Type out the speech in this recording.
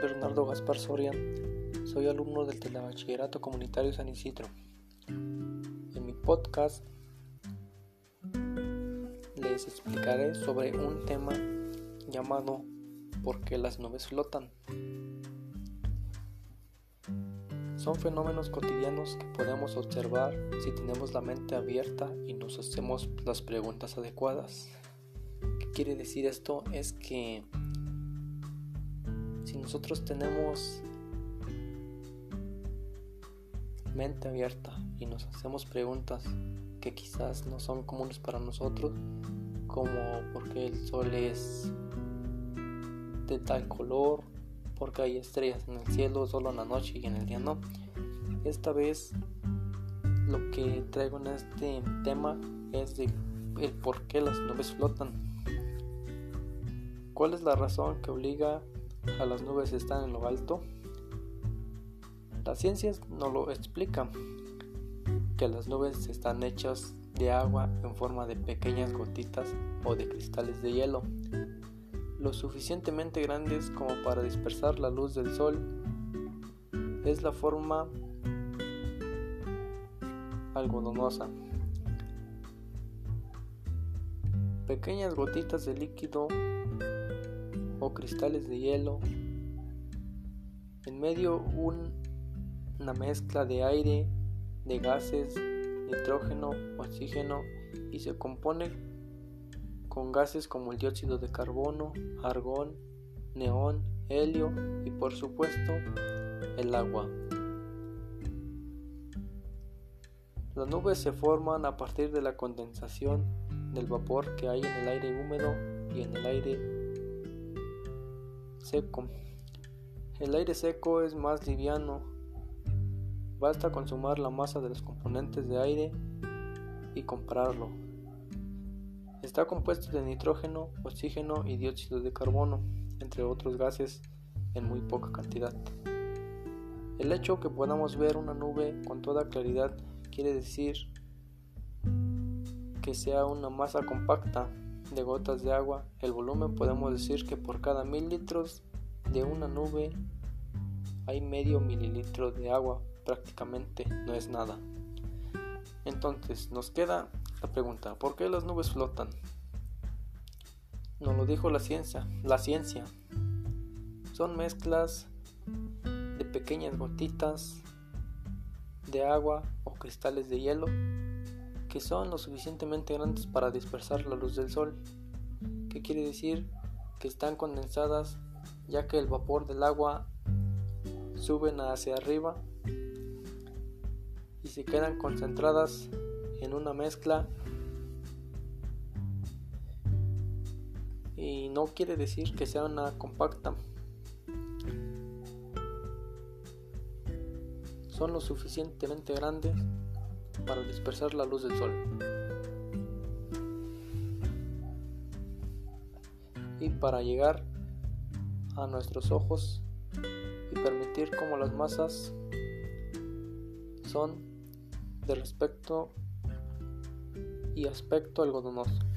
Bernardo Gaspar Soria, soy alumno del Telebachillerato Comunitario San Isidro. En mi podcast les explicaré sobre un tema llamado ¿Por qué las nubes flotan? Son fenómenos cotidianos que podemos observar si tenemos la mente abierta y nos hacemos las preguntas adecuadas. ¿Qué quiere decir esto? Es que si nosotros tenemos mente abierta y nos hacemos preguntas que quizás no son comunes para nosotros, como por qué el sol es de tal color, porque hay estrellas en el cielo solo en la noche y en el día no. Esta vez lo que traigo en este tema es de el por qué las nubes flotan. ¿Cuál es la razón que obliga a las nubes están en lo alto? La ciencia no lo explica, que las nubes están hechas de agua en forma de pequeñas gotitas o de cristales de hielo, lo suficientemente grandes como para dispersar la luz del sol. Es la forma algodonosa. Pequeñas gotitas de líquido o cristales de hielo. En medio una mezcla de aire, de gases, nitrógeno, oxígeno y se compone con gases como el dióxido de carbono, argón, neón, helio y por supuesto el agua. Las nubes se forman a partir de la condensación del vapor que hay en el aire húmedo y en el aire seco. El aire seco es más liviano. Basta con sumar la masa de los componentes de aire y compararlo. Está compuesto de nitrógeno, oxígeno y dióxido de carbono, entre otros gases en muy poca cantidad. El hecho que podamos ver una nube con toda claridad quiere decir que sea una masa compacta de gotas de agua, el volumen podemos decir que por cada mil litros de una nube hay medio mililitro de agua, prácticamente no es nada. Entonces nos queda la pregunta, ¿por qué las nubes flotan? Nos lo dijo la ciencia, la ciencia. Son mezclas de pequeñas gotitas de agua o cristales de hielo que son lo suficientemente grandes para dispersar la luz del sol. ¿Qué quiere decir? Que están condensadas ya que el vapor del agua suben hacia arriba y se quedan concentradas en una mezcla y no quiere decir que sea una compacta son lo suficientemente grandes para dispersar la luz del sol. Y para llegar a nuestros ojos y permitir como las masas son de respecto y aspecto algodonoso.